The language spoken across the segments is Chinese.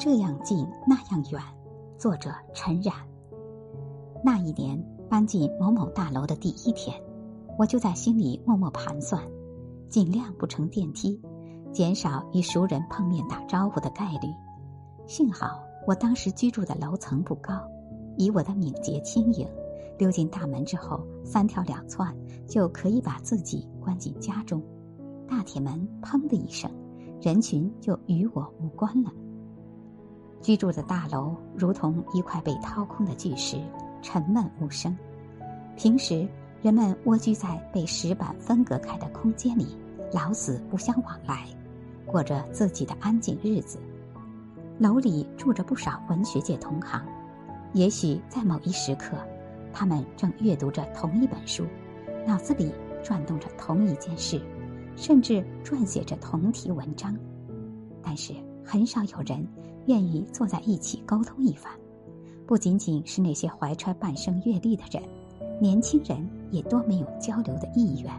这样近那样远。作者陈冉。那一年搬进某某大楼的第一天，我就在心里默默盘算，尽量不乘电梯，减少与熟人碰面打招呼的概率。幸好我当时居住的楼层不高，以我的敏捷轻盈，溜进大门之后三跳两窜就可以把自己关进家中。大铁门砰的一声，人群就与我无关了。居住的大楼如同一块被掏空的巨石，沉闷无声。平时人们蜗居在被石板分隔开的空间里，老死不相往来，过着自己的安静日子。楼里住着不少文学界同行，也许在某一时刻，他们正阅读着同一本书，脑子里转动着同一件事，甚至撰写着同题文章。但是很少有人。愿意坐在一起沟通一番，不仅仅是那些怀揣半生阅历的人，年轻人也多没有交流的意愿。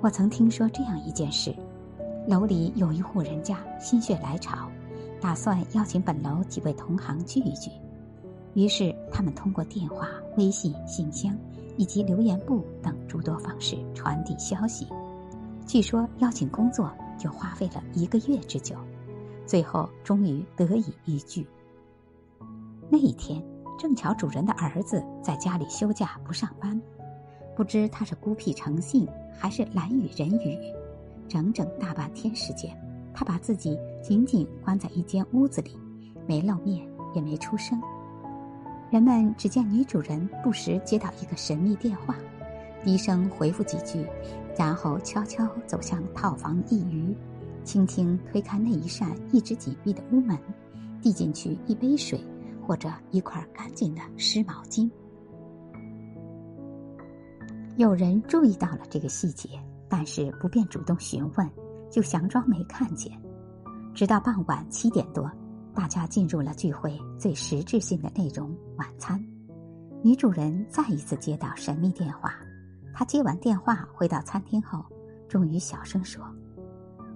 我曾听说这样一件事：楼里有一户人家心血来潮，打算邀请本楼几位同行聚一聚，于是他们通过电话、微信、信箱以及留言簿等诸多方式传递消息。据说邀请工作就花费了一个月之久。最后终于得以一聚。那一天正巧主人的儿子在家里休假不上班，不知他是孤僻成性还是懒语人语，整整大半天时间，他把自己紧紧关在一间屋子里，没露面也没出声。人们只见女主人不时接到一个神秘电话，低声回复几句，然后悄悄走向套房一隅。轻轻推开那一扇一直紧闭的屋门，递进去一杯水或者一块干净的湿毛巾。有人注意到了这个细节，但是不便主动询问，就佯装没看见。直到傍晚七点多，大家进入了聚会最实质性的内容——晚餐。女主人再一次接到神秘电话，她接完电话回到餐厅后，终于小声说。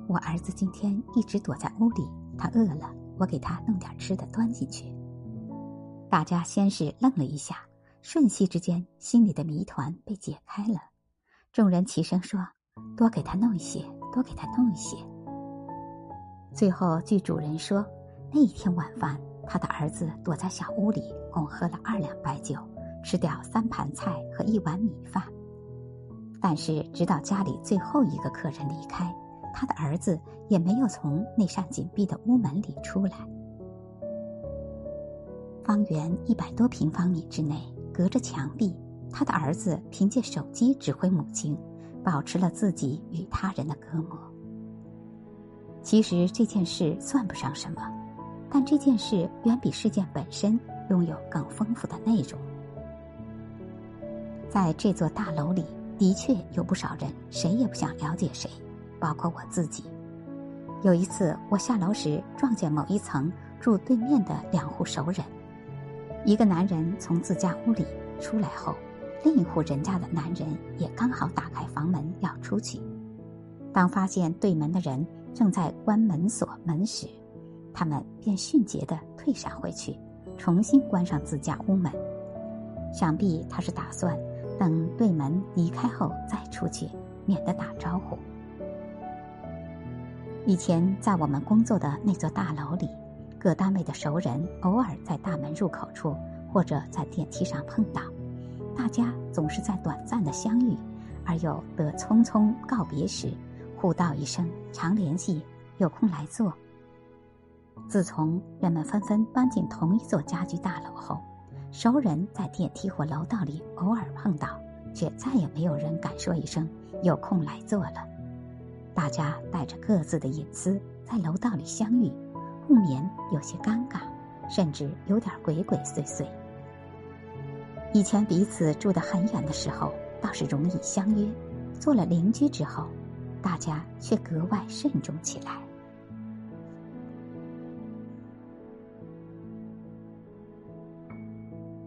我儿子今天一直躲在屋里，他饿了，我给他弄点吃的端进去。大家先是愣了一下，瞬息之间，心里的谜团被解开了。众人齐声说：“多给他弄一些，多给他弄一些。”最后，据主人说，那一天晚饭，他的儿子躲在小屋里，共喝了二两白酒，吃掉三盘菜和一碗米饭。但是，直到家里最后一个客人离开。他的儿子也没有从那扇紧闭的屋门里出来。方圆一百多平方米之内，隔着墙壁，他的儿子凭借手机指挥母亲，保持了自己与他人的隔膜。其实这件事算不上什么，但这件事远比事件本身拥有更丰富的内容。在这座大楼里，的确有不少人，谁也不想了解谁。包括我自己。有一次，我下楼时撞见某一层住对面的两户熟人。一个男人从自家屋里出来后，另一户人家的男人也刚好打开房门要出去。当发现对门的人正在关门锁门时，他们便迅捷地退闪回去，重新关上自家屋门。想必他是打算等对门离开后再出去，免得打招呼。以前在我们工作的那座大楼里，各单位的熟人偶尔在大门入口处或者在电梯上碰到，大家总是在短暂的相遇，而又得匆匆告别时，互道一声“常联系，有空来坐”。自从人们纷纷搬进同一座家居大楼后，熟人在电梯或楼道里偶尔碰到，却再也没有人敢说一声“有空来坐”了。大家带着各自的隐私在楼道里相遇，不免有些尴尬，甚至有点鬼鬼祟祟。以前彼此住得很远的时候，倒是容易相约；做了邻居之后，大家却格外慎重起来。